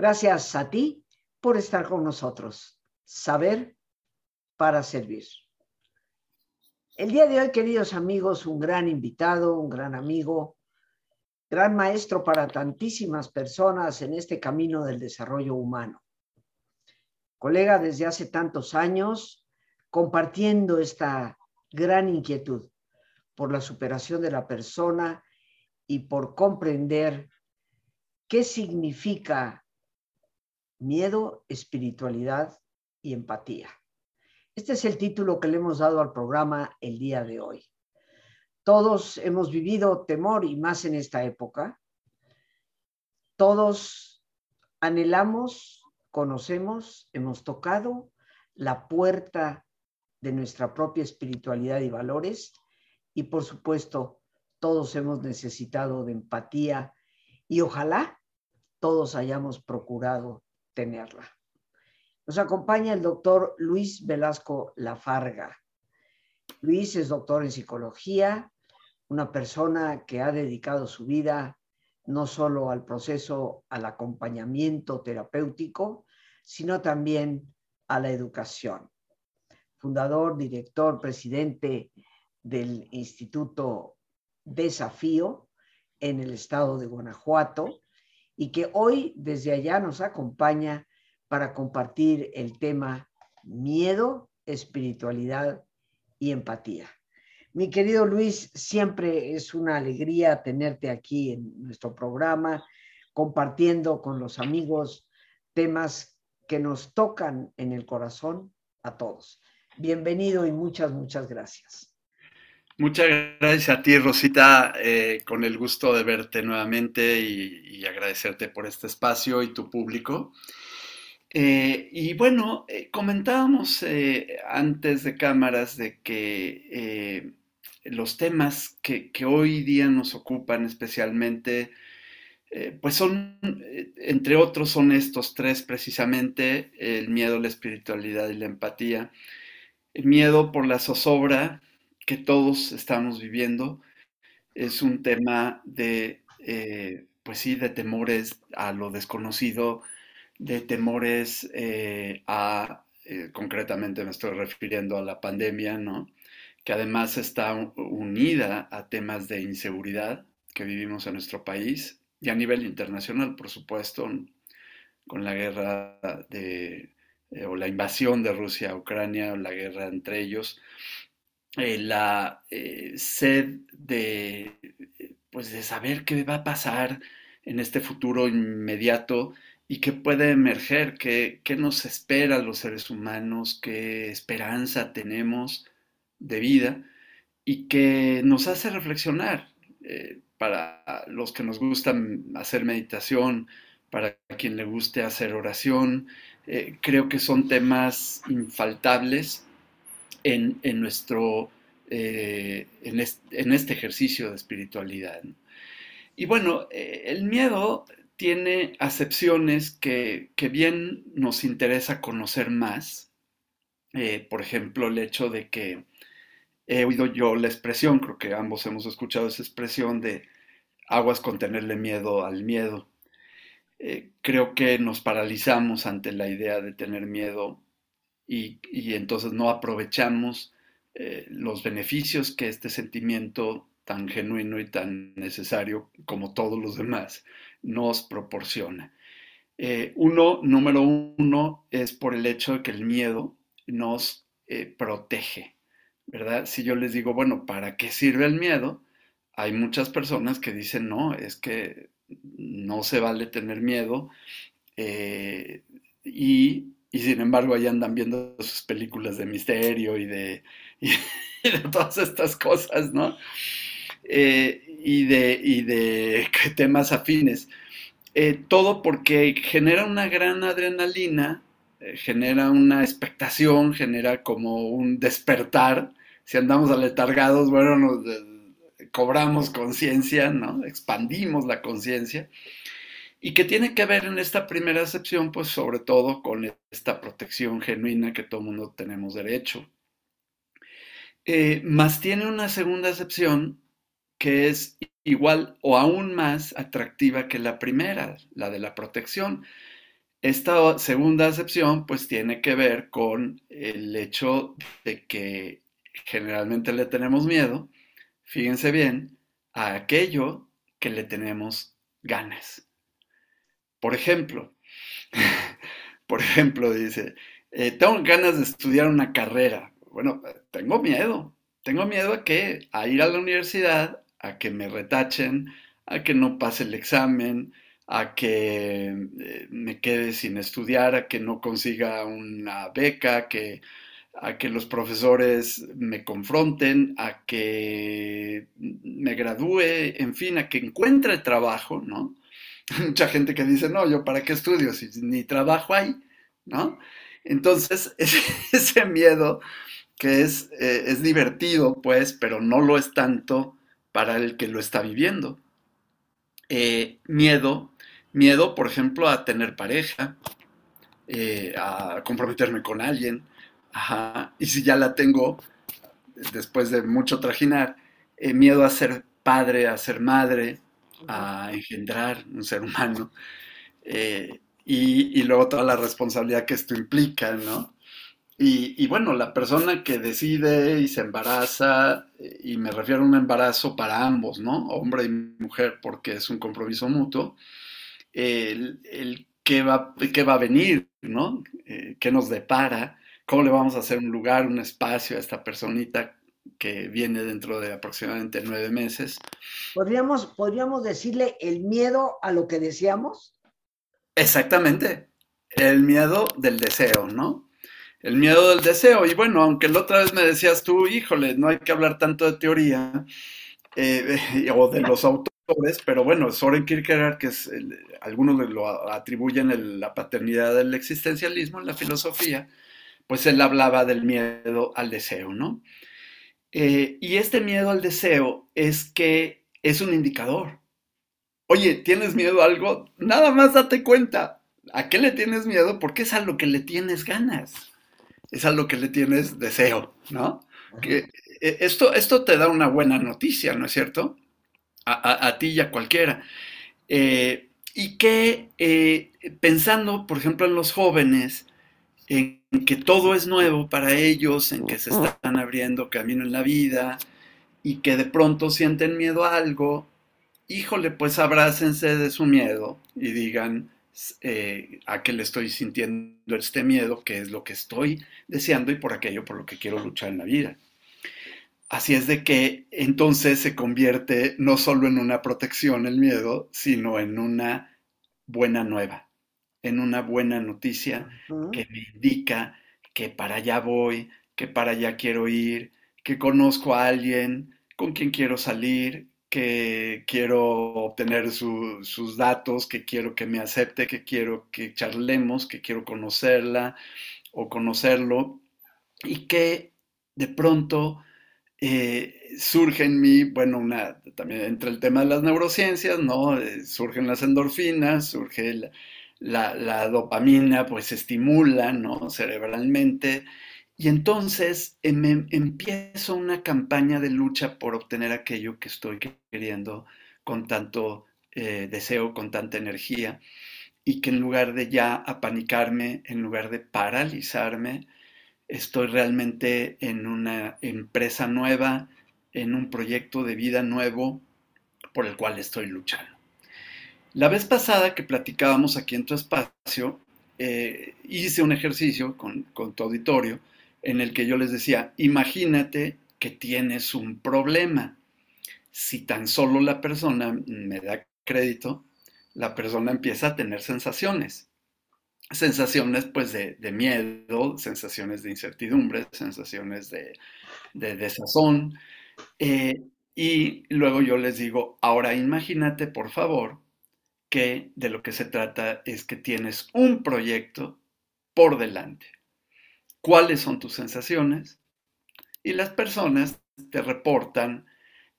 Gracias a ti por estar con nosotros. Saber para servir. El día de hoy, queridos amigos, un gran invitado, un gran amigo, gran maestro para tantísimas personas en este camino del desarrollo humano. Colega desde hace tantos años, compartiendo esta gran inquietud por la superación de la persona y por comprender qué significa miedo, espiritualidad y empatía. Este es el título que le hemos dado al programa el día de hoy. Todos hemos vivido temor y más en esta época. Todos anhelamos, conocemos, hemos tocado la puerta de nuestra propia espiritualidad y valores y por supuesto todos hemos necesitado de empatía y ojalá todos hayamos procurado Nos acompaña el doctor Luis Velasco Lafarga. Luis es doctor en psicología, una persona que ha dedicado su vida no solo al proceso, al acompañamiento terapéutico, sino también a la educación. Fundador, director, presidente del Instituto Desafío en el estado de Guanajuato y que hoy desde allá nos acompaña para compartir el tema miedo, espiritualidad y empatía. Mi querido Luis, siempre es una alegría tenerte aquí en nuestro programa, compartiendo con los amigos temas que nos tocan en el corazón a todos. Bienvenido y muchas, muchas gracias. Muchas gracias a ti, Rosita, eh, con el gusto de verte nuevamente y, agradecerte por este espacio y tu público. Eh, y bueno, eh, comentábamos antes de cámaras de que los temas que, hoy día nos ocupan especialmente, pues son, entre otros, son estos tres precisamente, el miedo, la espiritualidad y la empatía. El miedo por la zozobra que todos estamos viviendo es un tema de, pues sí, de temores a lo desconocido, de temores eh, a, eh, concretamente me estoy refiriendo a la pandemia, ¿no? que además está unida a temas de inseguridad que vivimos en nuestro país y a nivel internacional, por supuesto, con la guerra de, eh, o la invasión de Rusia a Ucrania, la guerra entre ellos, la sed de, pues de saber qué va a pasar en este futuro inmediato y qué puede emerger, qué, nos espera a los seres humanos, qué esperanza tenemos de vida y que nos hace reflexionar. Eh, para los que nos gusta hacer meditación, para quien le guste hacer oración, eh, creo que son temas infaltables en, nuestro, eh, en, este, ejercicio de espiritualidad. Y bueno, el miedo tiene acepciones que, bien nos interesa conocer más. Eh, por ejemplo, el hecho de que he oído yo la expresión, creo que ambos hemos escuchado esa expresión de aguas con tenerle miedo al miedo. Eh, creo que nos paralizamos ante la idea de tener miedo y, entonces no aprovechamos eh, los beneficios que este sentimiento tan genuino y tan necesario como todos los demás nos proporciona. Eh, uno, número uno, es por el hecho de que el miedo nos eh, protege, ¿verdad? Si yo les digo, bueno, ¿para qué sirve el miedo? Hay muchas personas que dicen, no, es que no se vale tener miedo y, sin embargo ahí andan viendo sus películas de misterio y de, y de todas estas cosas, ¿no? y, de, y de temas afines. Eh, todo porque genera una gran adrenalina, eh, genera una expectación, genera como un despertar. Si andamos aletargados, bueno, nos, eh, cobramos conciencia, ¿no? Expandimos la conciencia. Y que tiene que ver en esta primera acepción, pues sobre todo con esta protección genuina que todo mundo tenemos derecho. más tiene una segunda acepción que es igual o aún más atractiva que la primera, la de la protección. esta segunda acepción pues tiene que ver con el hecho de que generalmente le tenemos miedo, fíjense bien, a aquello que le tenemos ganas. Por ejemplo, por ejemplo, dice, eh, tengo ganas de estudiar una carrera. Bueno, tengo miedo. Tengo miedo a que, a ir a la universidad, a que me retachen, a que no pase el examen, a que eh, me quede sin estudiar, a que no consiga una beca, que, a que los profesores me confronten, a que me gradúe, en fin, a que encuentre trabajo, ¿no? Mucha gente que dice, no, yo para qué estudio si ni trabajo hay, ¿no? Entonces, ese, miedo que es, eh, es divertido, pues, pero no lo es tanto para el que lo está viviendo. Eh, miedo Miedo, por ejemplo, a tener pareja, eh, a comprometerme con alguien. Y si ya la tengo, después de mucho trajinar, miedo a ser padre, a ser madre, a engendrar un ser humano. Eh, y, luego toda la responsabilidad que esto implica, ¿no? Y, y, bueno, la persona que decide y se embaraza, y me refiero a un embarazo para ambos, ¿no? Hombre y mujer, porque es un compromiso mutuo, el, el qué, va, qué va a venir, ¿no? Eh, ¿Qué nos depara? ¿Cómo le vamos a hacer un lugar, un espacio a esta personita que viene dentro de aproximadamente nueve meses? ¿Podríamos, podríamos decirle el miedo a lo que deseamos? Exactamente, el miedo del deseo, ¿no? El miedo del deseo. Y bueno, aunque la otra vez me decías tú, híjole, no hay que hablar tanto de teoría eh, o de los autores pero bueno, Soren Kierkegaard, que es algunos lo atribuyen la paternidad del existencialismo en la filosofía, pues él hablaba del miedo al deseo, ¿no? Eh, y este miedo al deseo es que es un indicador. Oye, ¿tienes miedo a algo? Nada más date cuenta. ¿A qué le tienes miedo? Porque es a lo que le tienes ganas. Es a lo que le tienes deseo, ¿no? Que, eh, esto, esto te da una buena noticia, ¿no es cierto? a, ti y a cualquiera. Eh, y que eh, pensando, por ejemplo, en los jóvenes, en que todo es nuevo para ellos, en que se están abriendo camino en la vida y que de pronto sienten miedo a algo, híjole, pues abrácense de su miedo y digan eh, a qué le estoy sintiendo este miedo, qué es lo que estoy deseando y por aquello por lo que quiero luchar en la vida. Así es de que entonces se convierte no solo en una protección el miedo, sino en una buena nueva, en una buena noticia que me indica que para allá voy, que para allá quiero ir, que conozco a alguien con quien quiero salir, que quiero obtener sus datos, que quiero que me acepte, que quiero que charlemos, que quiero conocerla o conocerlo y que de pronto eh, surge en mí, bueno, una, también entre el tema de las neurociencias, ¿no? Eh, surgen las endorfinas, surge la, dopamina, pues estimula, ¿no? Cerebralmente. Y entonces em, empiezo una campaña de lucha por obtener aquello que estoy queriendo con tanto eh, deseo, con tanta energía, y que en lugar de ya apanicarme, en lugar de paralizarme, estoy realmente en una empresa nueva, en un proyecto de vida nuevo por el cual estoy luchando. La vez pasada que platicábamos aquí en tu espacio, eh, hice un ejercicio con, tu auditorio en el que yo les decía, imagínate que tienes un problema. Si tan solo la persona me da crédito, la persona empieza a tener sensaciones sensaciones pues de, miedo, sensaciones de incertidumbre, sensaciones de, desazón. Eh, y luego yo les digo, ahora imagínate por favor que de lo que se trata es que tienes un proyecto por delante. ¿Cuáles son tus sensaciones? Y las personas te reportan,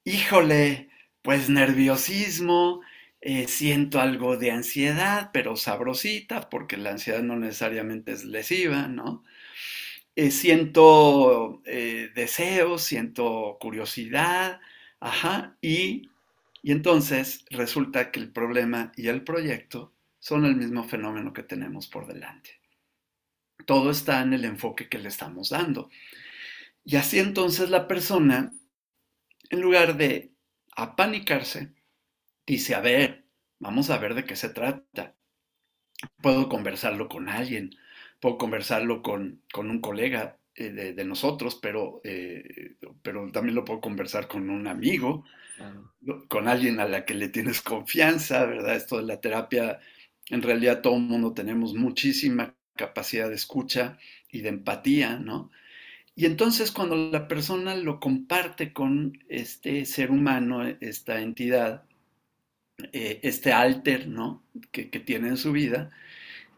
híjole, pues nerviosismo, eh, siento algo de ansiedad, pero sabrosita, porque la ansiedad no necesariamente es lesiva, ¿no? Eh, siento eh, deseos, siento curiosidad, ajá, y, y entonces resulta que el problema y el proyecto son el mismo fenómeno que tenemos por delante. Todo está en el enfoque que le estamos dando. Y así entonces la persona, en lugar de apanicarse, dice, a ver, vamos a ver de qué se trata. Puedo conversarlo con alguien, puedo conversarlo con, un colega eh, de, nosotros, pero, eh, pero también lo puedo conversar con un amigo, con alguien a la que le tienes confianza, ¿verdad? Esto de la terapia, en realidad todo el mundo tenemos muchísima capacidad de escucha y de empatía, ¿no? Y entonces cuando la persona lo comparte con este ser humano, esta entidad, eh, este alter, ¿no? Que, tiene en su vida,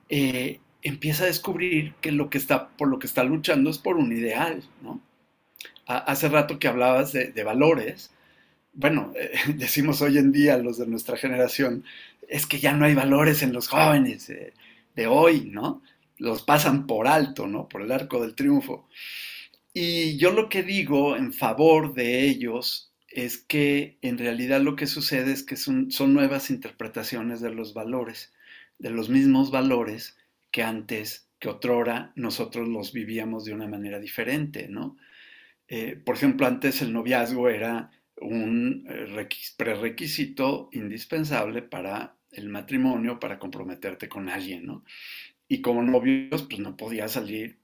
eh, empieza a descubrir que lo que está, por lo que está luchando es por un ideal, ¿no? hace rato que hablabas de, valores, bueno, decimos hoy en día los de nuestra generación, es que ya no hay valores en los jóvenes de hoy, ¿no? Los pasan por alto, ¿no? Por el arco del triunfo. Y yo lo que digo en favor de ellos es que en realidad lo que sucede es que son, nuevas interpretaciones de los valores, de los mismos valores que antes, que otrora, nosotros los vivíamos de una manera diferente, ¿no? Eh, por ejemplo, antes el noviazgo era un eh, prerequisito indispensable para el matrimonio, para comprometerte con alguien, ¿no? Y como novios, pues no podía salir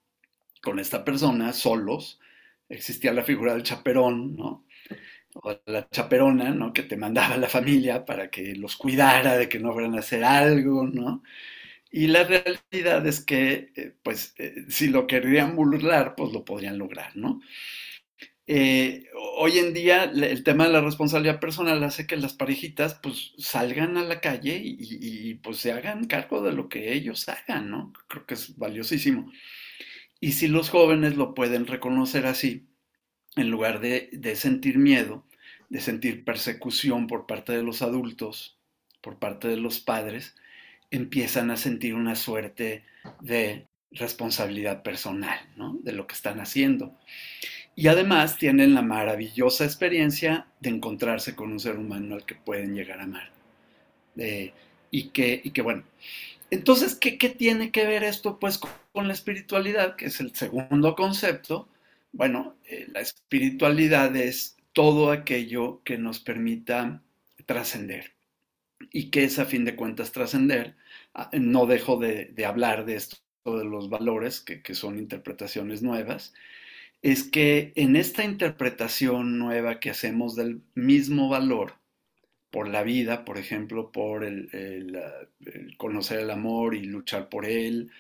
con esta persona solos, existía la figura del chaperón, ¿no? O la chaperona, ¿no? Que te mandaba la familia para que los cuidara de que no fueran a hacer algo, ¿no? Y la realidad es que, eh, pues, eh, si lo querían burlar, pues lo podrían lograr, ¿no? Eh, hoy en día el tema de la responsabilidad personal hace que las parejitas pues salgan a la calle y, y, pues se hagan cargo de lo que ellos hagan, ¿no? Creo que es valiosísimo. Y si los jóvenes lo pueden reconocer así, en lugar de, sentir miedo, de sentir persecución por parte de los adultos, por parte de los padres, empiezan a sentir una suerte de responsabilidad personal ¿no? de lo que están haciendo. Y además tienen la maravillosa experiencia de encontrarse con un ser humano al que pueden llegar a amar. y, que, y que, bueno, entonces, ¿qué, tiene que ver esto pues con, la espiritualidad, que es el segundo concepto? Bueno, eh, la espiritualidad es todo aquello que nos permita trascender. ¿Y qué es a fin de cuentas trascender? Ah, no dejo de, hablar de esto de los valores, que, que son interpretaciones nuevas, es que en esta interpretación nueva que hacemos del mismo valor, por la vida, por ejemplo, por el, conocer el amor y luchar por él,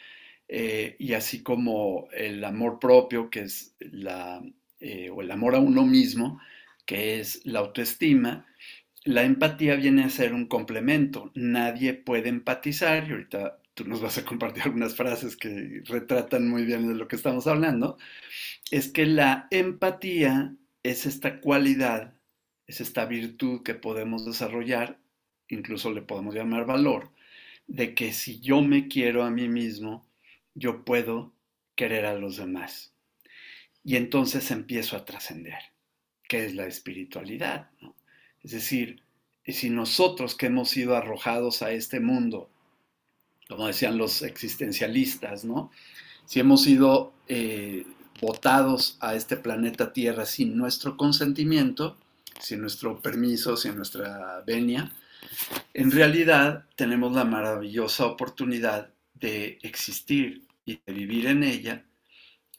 eh, y así como el amor propio, que es la, eh, o el amor a uno mismo, que es la autoestima, la empatía viene a ser un complemento. Nadie puede empatizar, y ahorita tú nos vas a compartir algunas frases que retratan muy bien de lo que estamos hablando, es que la empatía es esta cualidad es esta virtud que podemos desarrollar, incluso le podemos llamar valor, de que si yo me quiero a mí mismo, yo puedo querer a los demás. Y entonces empiezo a trascender, que es la espiritualidad. Es decir, si nosotros que hemos sido arrojados a este mundo, como decían los existencialistas, ¿no? Si hemos sido eh, botados a este planeta Tierra sin nuestro consentimiento, sin nuestro permiso, sin nuestra venia, en realidad tenemos la maravillosa oportunidad de existir y de vivir en ella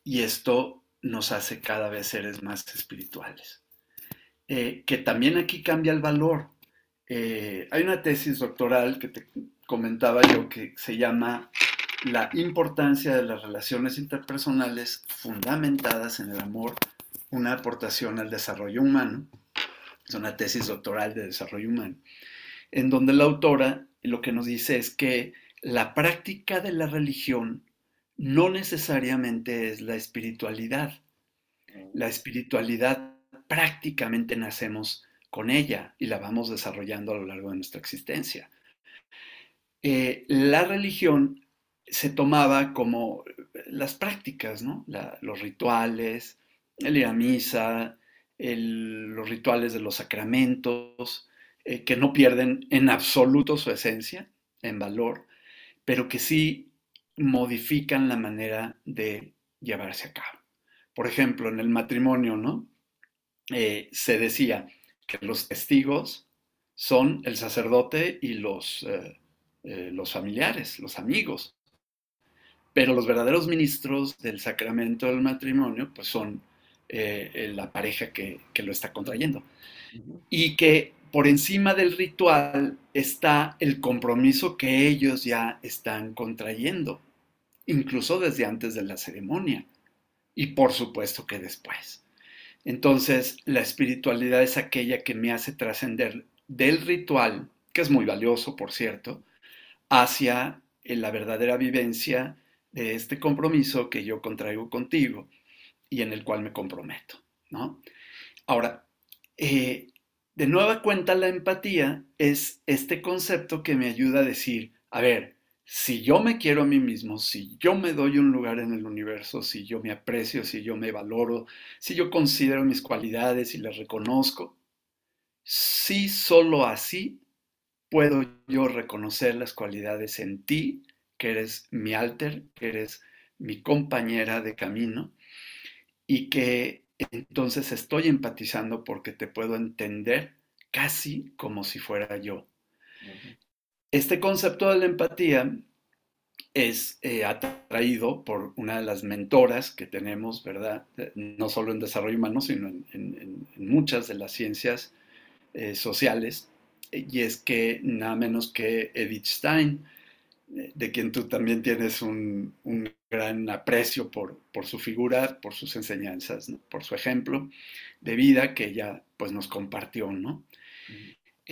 y esto nos hace cada vez seres más espirituales. Eh, que también aquí cambia el valor. Eh, hay una tesis doctoral que te comentaba yo que se llama La importancia de las relaciones interpersonales fundamentadas en el amor, una aportación al desarrollo humano es una tesis doctoral de desarrollo humano, en donde la autora lo que nos dice es que la práctica de la religión no necesariamente es la espiritualidad. La espiritualidad prácticamente nacemos con ella y la vamos desarrollando a lo largo de nuestra existencia. Eh, la religión se tomaba como las prácticas, ¿no? los rituales, el ir misa, los rituales de los sacramentos, eh, que no pierden en absoluto su esencia, en valor, pero que sí modifican la manera de llevarse a cabo. Por ejemplo, en el matrimonio, ¿no? Eh, se decía que los testigos son el sacerdote y los, eh, eh, los familiares, los amigos. Pero los verdaderos ministros del sacramento del matrimonio, pues son la pareja que, que, lo está contrayendo. Y que por encima del ritual está el compromiso que ellos ya están contrayendo, incluso desde antes de la ceremonia y por supuesto que después. Entonces, la espiritualidad es aquella que me hace trascender del ritual, que es muy valioso, por cierto, hacia eh, la verdadera vivencia de este compromiso que yo contraigo contigo y en el cual me comprometo, ¿no? Ahora, eh, de nueva cuenta, la empatía es este concepto que me ayuda a decir, a ver, si yo me quiero a mí mismo, si yo me doy un lugar en el universo, si yo me aprecio, si yo me valoro, si yo considero mis cualidades y las reconozco, si solo así puedo yo reconocer las cualidades en ti, que eres mi alter, que eres mi compañera de camino, y que entonces estoy empatizando porque te puedo entender casi como si fuera yo. Este concepto de la empatía es eh, atraído por una de las mentoras que tenemos, ¿verdad? Eh, no solo en desarrollo humano, sino en, muchas de las ciencias eh, sociales, y es que nada menos que Edith Stein, de quien tú también tienes un, gran aprecio por, su figura, por sus enseñanzas, por su ejemplo de vida que ella pues nos compartió, ¿no?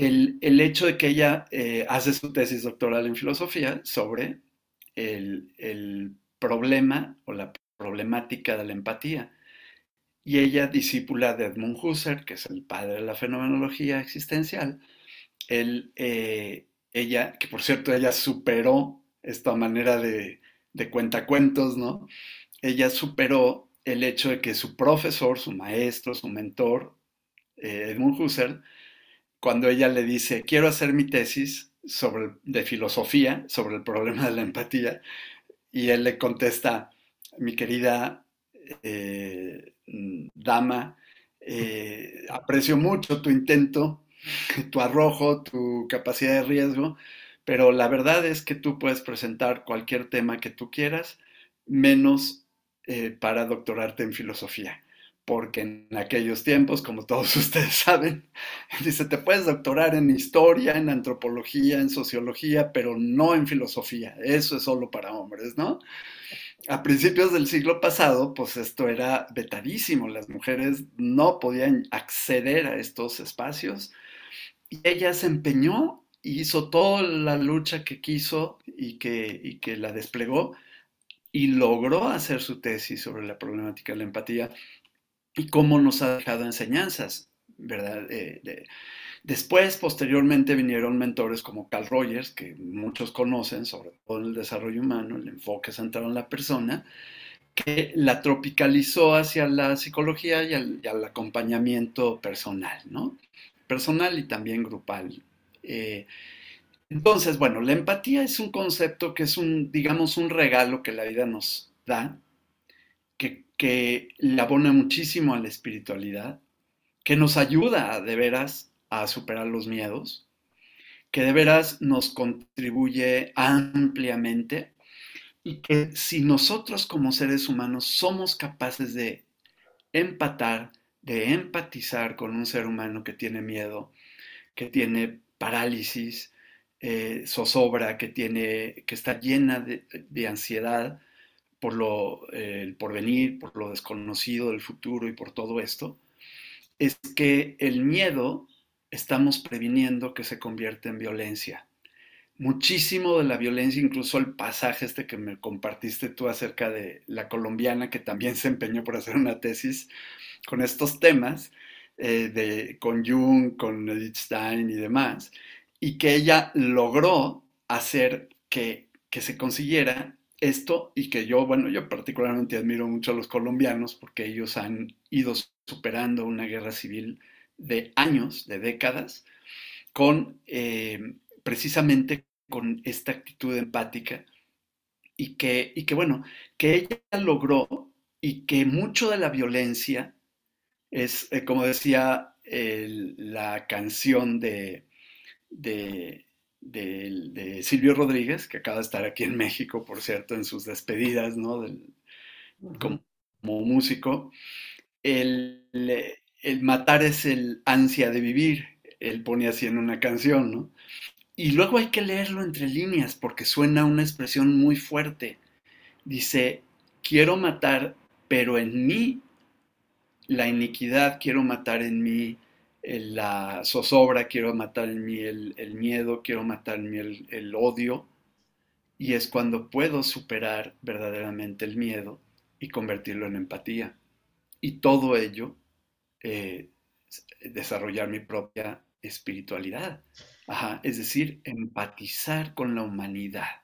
El, hecho de que ella eh, hace su tesis doctoral en filosofía sobre el, problema o la problemática de la empatía. Y ella, discípula de Edmund Husserl, que es el padre de la fenomenología existencial, eh, ella, que por cierto ella superó esta manera de, de cuentacuentos, ¿no? Ella superó el hecho de que su profesor, su maestro, su mentor, eh, Edmund Husserl, cuando ella le dice, quiero hacer mi tesis sobre, de filosofía sobre el problema de la empatía, y él le contesta, mi querida eh, dama, eh, aprecio mucho tu intento, tu arrojo, tu capacidad de riesgo, pero la verdad es que tú puedes presentar cualquier tema que tú quieras, menos eh, para doctorarte en filosofía porque en aquellos tiempos, como todos ustedes saben, dice, te puedes doctorar en historia, en antropología, en sociología, pero no en filosofía. Eso es solo para hombres, ¿no? A principios del siglo pasado, pues esto era vetadísimo. Las mujeres no podían acceder a estos espacios y ella se empeñó y hizo toda la lucha que quiso y y que la desplegó y logró hacer su tesis sobre la problemática de la empatía y cómo nos ha dejado enseñanzas, ¿verdad? después, posteriormente, vinieron mentores como Carl Rogers, que muchos conocen, sobre todo en el desarrollo humano, el enfoque centrado en la persona, que la tropicalizó hacia la psicología y al, acompañamiento personal, ¿no? Personal y también grupal. Eh, entonces, bueno, la empatía es un concepto que es un, digamos, un regalo que la vida nos da que le abona muchísimo a la espiritualidad, que nos ayuda de veras a superar los miedos, que de veras nos contribuye ampliamente y que si nosotros como seres humanos somos capaces de empatar, de empatizar con un ser humano que tiene miedo, que tiene parálisis, eh, zozobra, que, tiene, que está llena de ansiedad, por lo, eh, el porvenir, por lo desconocido del futuro y por todo esto, es que el miedo estamos previniendo que se convierta en violencia. Muchísimo de la violencia, incluso el pasaje este que me compartiste tú acerca de la colombiana que también se empeñó por hacer una tesis con estos temas, eh, de, con Jung, con Edith Stein y demás, y que ella logró hacer que, que se consiguiera esto y que yo, bueno, yo particularmente admiro mucho a los colombianos porque ellos han ido superando una guerra civil de años, de décadas, con eh, precisamente con esta actitud empática y que, y que, bueno, que ella logró y que mucho de la violencia es, eh, como decía la canción de, de, Silvio Rodríguez, que acaba de estar aquí en México, por cierto, en sus despedidas, ¿no? como, músico, el, el, matar es el ansia de vivir, él pone así en una canción, ¿no? Y luego hay que leerlo entre líneas porque suena una expresión muy fuerte. Dice, quiero matar, pero en mí la iniquidad, quiero matar en mí la zozobra, quiero matar en mí el, miedo, quiero matar en mí el, odio. Y es cuando puedo superar verdaderamente el miedo y convertirlo en empatía. Y todo ello, eh, desarrollar mi propia espiritualidad. Ajá, es decir, empatizar con la humanidad.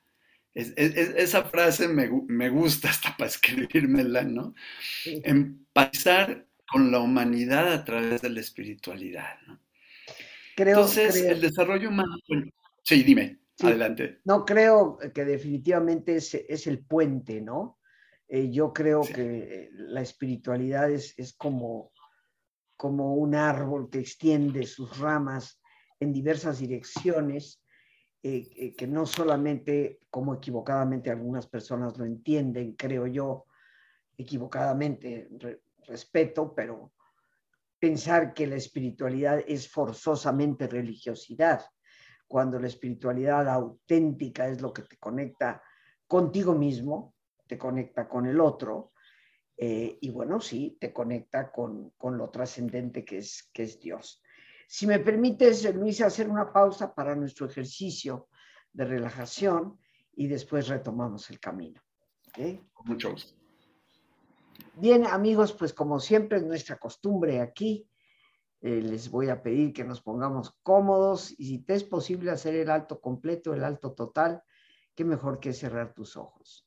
esa frase me, gusta hasta para escribírmela, ¿no? Empatizar con la humanidad a través de la espiritualidad, ¿no? Entonces, el desarrollo humano... Sí, dime, adelante. No, creo que definitivamente es, es el puente, ¿no? Eh, yo creo que la espiritualidad es, es como, como un árbol que extiende sus ramas en diversas direcciones, eh, eh, que no solamente como equivocadamente algunas personas lo entienden, creo yo, equivocadamente, respeto, pero pensar que la espiritualidad es forzosamente religiosidad, cuando la espiritualidad auténtica es lo que te conecta contigo mismo, te conecta con el otro, eh, y bueno, sí, te conecta con, con lo trascendente que es, que es Dios. Si me permites, Luis, hacer una pausa para nuestro ejercicio de relajación y después retomamos el camino. Mucho gusto. Bien, amigos, pues como siempre es nuestra costumbre aquí, eh, les voy a pedir que nos pongamos cómodos y si te es posible hacer el alto completo, el alto total, qué mejor que cerrar tus ojos.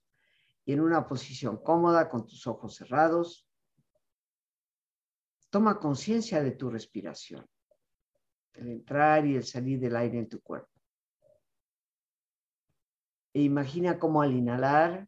Y en una posición cómoda, con tus ojos cerrados, toma conciencia de tu respiración el entrar y el salir del aire en tu cuerpo. E imagina cómo al inhalar,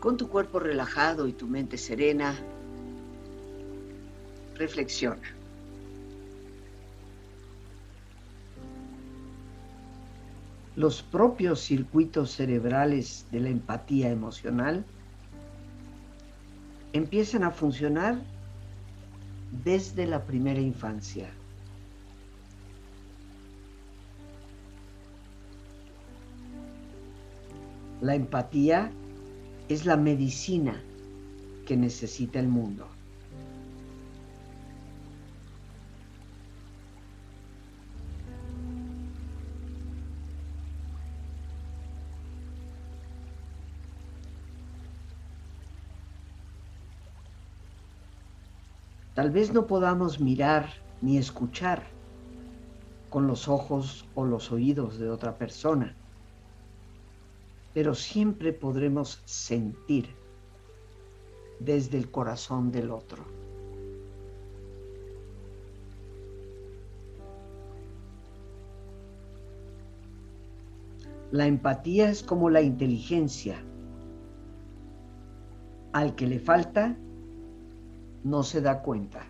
Con tu cuerpo relajado y tu mente serena, reflexiona. Los propios circuitos cerebrales de la empatía emocional empiezan a funcionar desde la primera infancia. La empatía es la medicina que necesita el mundo. Tal vez no podamos mirar ni escuchar con los ojos o los oídos de otra persona, pero siempre podremos sentir desde el corazón del otro. La empatía es como la inteligencia. Al que le falta, no se da cuenta.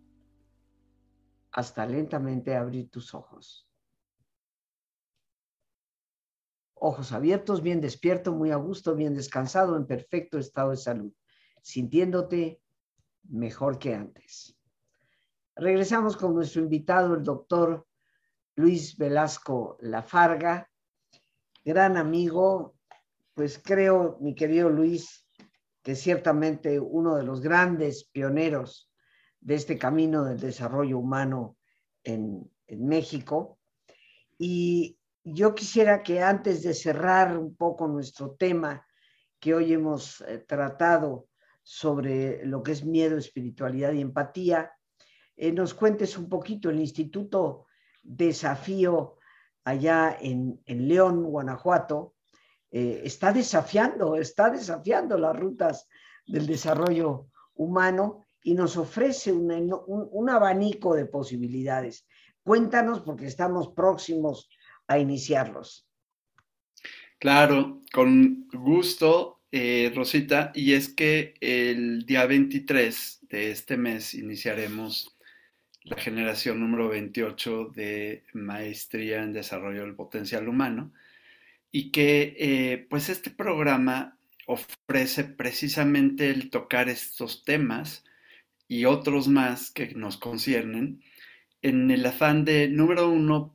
hasta lentamente abrir tus ojos. Ojos abiertos, bien despierto, muy a gusto, bien descansado, en perfecto estado de salud, sintiéndote mejor que antes. Regresamos con nuestro invitado, el doctor Luis Velasco Lafarga, gran amigo, pues creo, mi querido Luis, que ciertamente uno de los grandes pioneros de este camino del desarrollo humano en, México. Y yo quisiera que antes de cerrar un poco nuestro tema que hoy hemos eh, tratado sobre lo que es miedo, espiritualidad y empatía, eh, nos cuentes un poquito el Instituto Desafío allá en, León, Guanajuato, eh, está desafiando, está desafiando las rutas del desarrollo humano y nos ofrece un, abanico de posibilidades. Cuéntanos porque estamos próximos a iniciarlos. Claro, con gusto, eh, Rosita, y es que el día 23 de este mes iniciaremos la generación número 28 de Maestría en Desarrollo del Potencial Humano y que eh, pues este programa ofrece precisamente el tocar estos temas y otros más que nos conciernen en el afán de, número uno,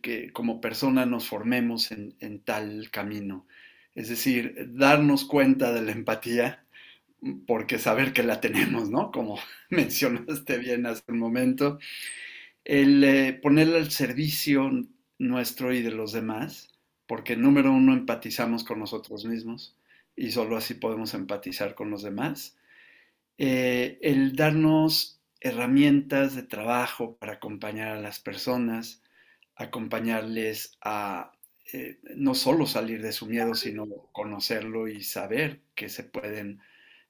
que como persona nos formemos en, tal camino. Es decir, darnos cuenta de la empatía, porque saber que la tenemos, ¿no? Como mencionaste bien hace un momento, el eh, ponerla al servicio nuestro y de los demás, porque número uno empatizamos con nosotros mismos y solo así podemos empatizar con los demás. Eh, el darnos herramientas de trabajo para acompañar a las personas, acompañarles a eh, no solo salir de su miedo, sino conocerlo y saber que se pueden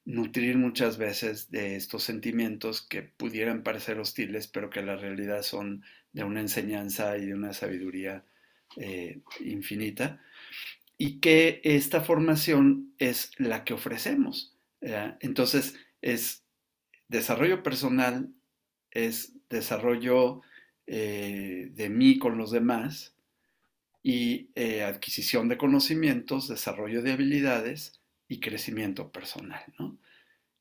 nutrir muchas veces de estos sentimientos que pudieran parecer hostiles, pero que la realidad son de una enseñanza y de una sabiduría eh, infinita, y que esta formación es la que ofrecemos. Entonces, es desarrollo personal, es desarrollo eh, de mí con los demás y eh, adquisición de conocimientos, desarrollo de habilidades, y crecimiento personal. ¿no?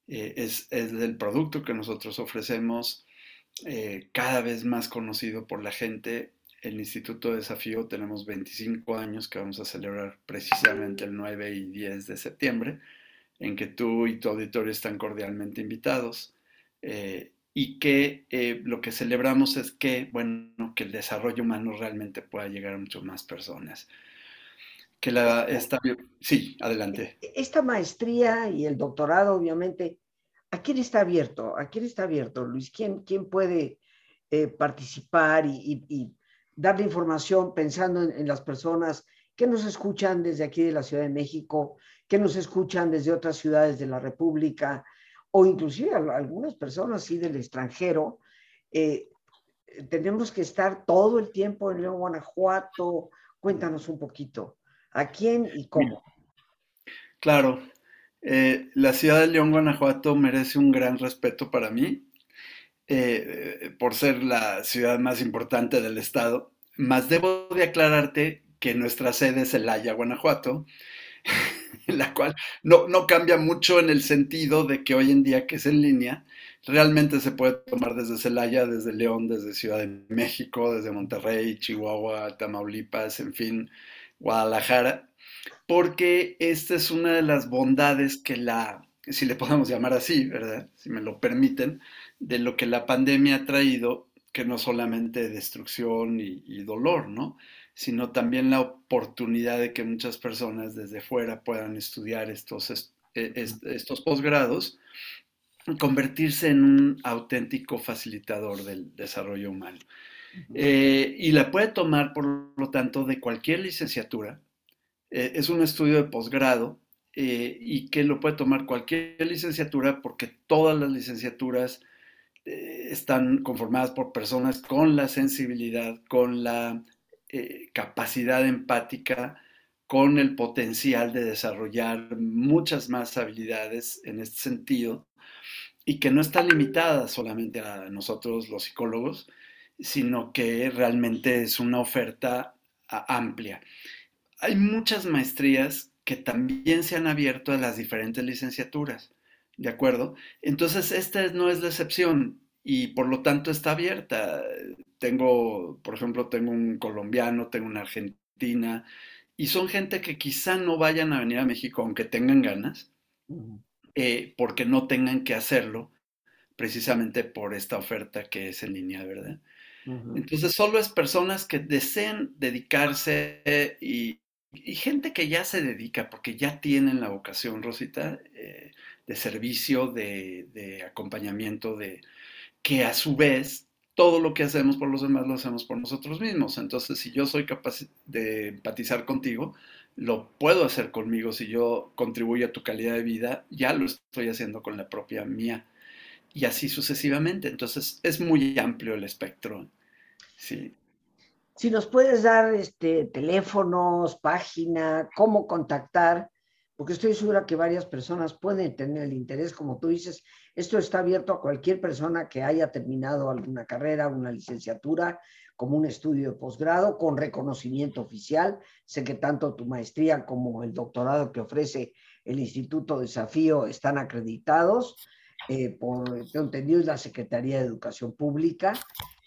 Eh, es, es, el producto que nosotros ofrecemos cada vez más conocido por la gente. El Instituto de Desafío tenemos 25 años que vamos a celebrar precisamente el 9 y 10 de septiembre, en que tú y tu auditorio están cordialmente invitados. Eh, y que lo que celebramos es que, bueno, que el desarrollo humano realmente pueda llegar a muchas más personas que la esta, sí, adelante. E, esta maestría y el doctorado, obviamente, ¿a quién está abierto? ¿A quién está abierto, Luis? ¿Quién, quién puede eh, participar y, darle información pensando en, las personas que nos escuchan desde aquí de la Ciudad de México, que nos escuchan desde otras ciudades de la República o inclusive algunas personas sí del extranjero. Eh, tenemos que estar todo el tiempo en León, Guanajuato. Cuéntanos un poquito, ¿a quién y cómo? Claro, eh, la ciudad de León, Guanajuato merece un gran respeto para mí, eh, por ser la ciudad más importante del estado, más debo de aclararte que nuestra sede es Celaya, Guanajuato, la cual no, no cambia mucho en el sentido de que hoy en día que es en línea, realmente se puede tomar desde Celaya, desde León, desde Ciudad de México, desde Monterrey, Chihuahua, Tamaulipas, en fin, Guadalajara, porque esta es una de las bondades que la, si le podemos llamar así, ¿verdad? Si me lo permiten, de lo que la pandemia ha traído, que no solamente destrucción y, dolor, ¿no? Sino también la oportunidad de que muchas personas desde fuera puedan estudiar estos, e, estos posgrados convertirse en un auténtico facilitador del desarrollo humano. Eh, y la puede tomar, por lo tanto, de cualquier licenciatura. Eh, es un estudio de posgrado eh, y que lo puede tomar cualquier licenciatura porque todas las licenciaturas están conformadas por personas con la sensibilidad, con la capacidad empática, con el potencial de desarrollar muchas más habilidades en este sentido y que no está limitada solamente a nosotros los psicólogos, sino que realmente es una oferta amplia. Hay muchas maestrías que también se han abierto a las diferentes licenciaturas, ¿de acuerdo? Entonces, esta no es la excepción y por lo tanto está abierta. Tengo, por ejemplo, tengo un colombiano, tengo una argentina, y son gente que quizá no vayan a venir a México aunque tengan ganas, eh, porque no tengan que hacerlo precisamente por esta oferta que es en línea, ¿verdad? Entonces, solo es personas que deseen dedicarse y, gente que ya se dedica, porque ya tienen la vocación, Rosita, eh, de servicio, de, acompañamiento, de que a su vez todo lo que hacemos por los demás lo hacemos por nosotros mismos. Entonces, si yo soy capaz de empatizar contigo, lo puedo hacer conmigo si yo contribuyo a tu calidad de vida, ya lo estoy haciendo con la propia mía. Y así sucesivamente. Entonces es muy amplio el espectro. Sí. Si nos puedes dar este, teléfonos, página, cómo contactar, porque estoy segura que varias personas pueden tener el interés, como tú dices, esto está abierto a cualquier persona que haya terminado alguna carrera, una licenciatura, como un estudio de posgrado con reconocimiento oficial. Sé que tanto tu maestría como el doctorado que ofrece el Instituto Desafío están acreditados eh, por, tengo entendido, la Secretaría de Educación Pública.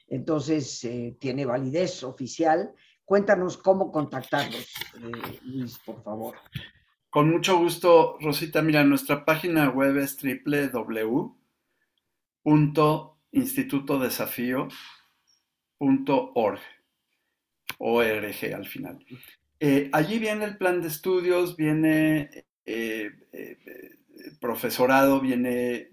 Entonces, eh, tiene validez oficial. Cuéntanos cómo contactarlos, eh, Luis, por favor. Con mucho gusto, Rosita. Mira, nuestra página web es www.institutodesafío.com org, ORG al final. Eh, allí viene el plan de estudios, viene eh, eh, profesorado, viene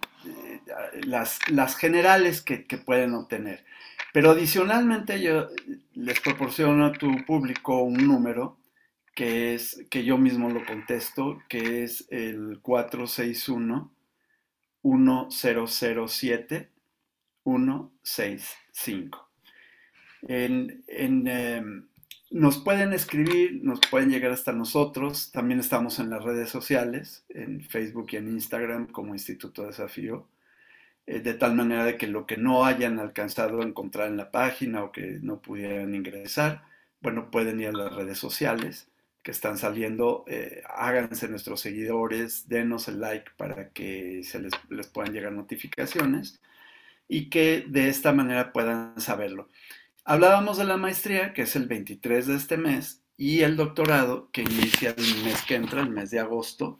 las, las, generales que, que, pueden obtener. Pero adicionalmente yo les proporciono a tu público un número que es que yo mismo lo contesto, que es el 461 1007 165. En, em, nos pueden escribir, nos pueden llegar hasta nosotros. También estamos en las redes sociales, en Facebook y en Instagram como Instituto Desafío. Eh, de tal manera de que lo que no hayan alcanzado a encontrar en la página o que no pudieran ingresar, bueno, pueden ir a las redes sociales que están saliendo, eh, háganse nuestros seguidores, denos el like para que se les, les puedan llegar notificaciones y que de esta manera puedan saberlo. Hablábamos de la maestría, que es el 23 de este mes, y el doctorado, que inicia el mes que entra, el mes de agosto,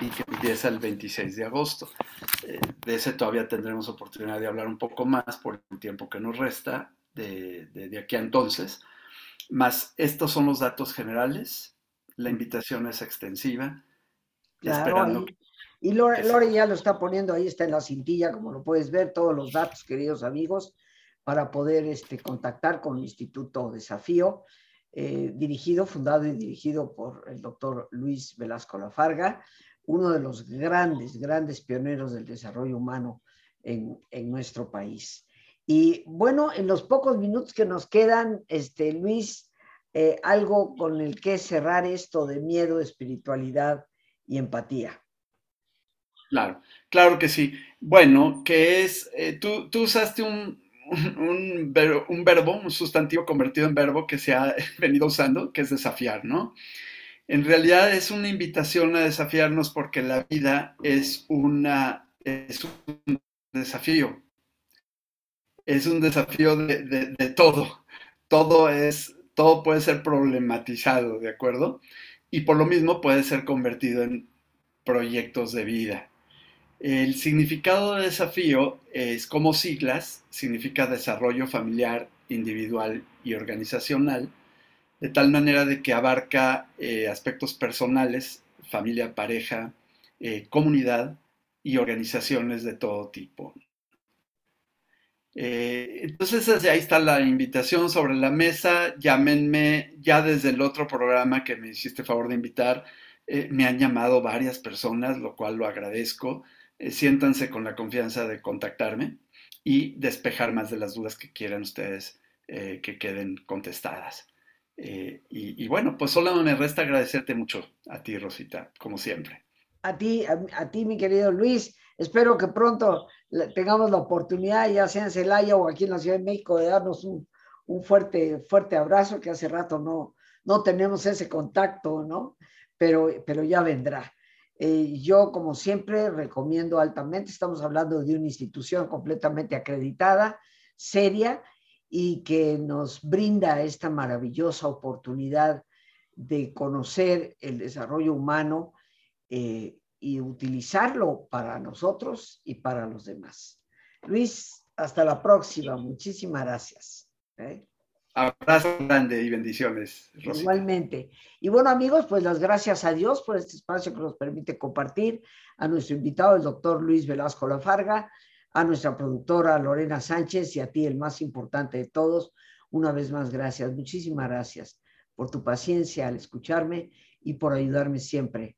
y que empieza el 26 de agosto. Eh, de ese todavía tendremos oportunidad de hablar un poco más por el tiempo que nos resta de, de, aquí a entonces. Más, estos son los datos generales. La invitación es extensiva. esperando y, y Lore, Lore, ya lo está poniendo ahí, está en la cintilla, como lo puedes ver, todos los datos, queridos amigos para poder este, contactar con el Instituto Desafío, eh, dirigido, fundado y dirigido por el doctor Luis Velasco Lafarga, uno de los grandes, grandes pioneros del desarrollo humano en, en nuestro país. Y bueno, en los pocos minutos que nos quedan, este, Luis, eh, algo con el que cerrar esto de miedo, espiritualidad y empatía. Claro, claro que sí. Bueno, que es, eh, tú, tú, usaste un, un, un, verbo, un sustantivo convertido en verbo que se ha venido usando, que es desafiar, ¿no? En realidad es una invitación a desafiarnos porque la vida es, una, es un desafío. Es un desafío de, de, todo. Todo es, todo puede ser problematizado, ¿de acuerdo? Y por lo mismo puede ser convertido en proyectos de vida. El significado de desafío es como siglas, significa desarrollo familiar, individual y organizacional, de tal manera de que abarca eh, aspectos personales, familia, pareja, eh, comunidad y organizaciones de todo tipo. Eh, entonces, ahí está la invitación sobre la mesa. Llámenme ya desde el otro programa que me hiciste favor de invitar. me han llamado varias personas, lo cual lo agradezco. Eh, siéntanse con la confianza de contactarme y despejar más de las dudas que quieran ustedes eh, que queden contestadas. Eh, y, bueno, pues solo me resta agradecerte mucho a ti, Rosita, como siempre. A ti, a, ti, mi querido Luis. Espero que pronto tengamos la oportunidad, ya sea en Celaya o aquí en la Ciudad de México, de darnos un, un fuerte, fuerte abrazo, que hace rato no, no tenemos ese contacto, ¿no? Pero, pero ya vendrá. Eh, yo, como siempre, recomiendo altamente, estamos hablando de una institución completamente acreditada, seria, y que nos brinda esta maravillosa oportunidad de conocer el desarrollo humano eh, y utilizarlo para nosotros y para los demás. Luis, hasta la próxima. Muchísimas gracias. ¿eh? Abrazo grande y bendiciones. Igualmente. Y bueno, amigos, pues las gracias a Dios por este espacio que nos permite compartir, a nuestro invitado, el doctor Luis Velasco Lafarga, a nuestra productora Lorena Sánchez y a ti, el más importante de todos. Una vez más, gracias. Muchísimas gracias por tu paciencia al escucharme y por ayudarme siempre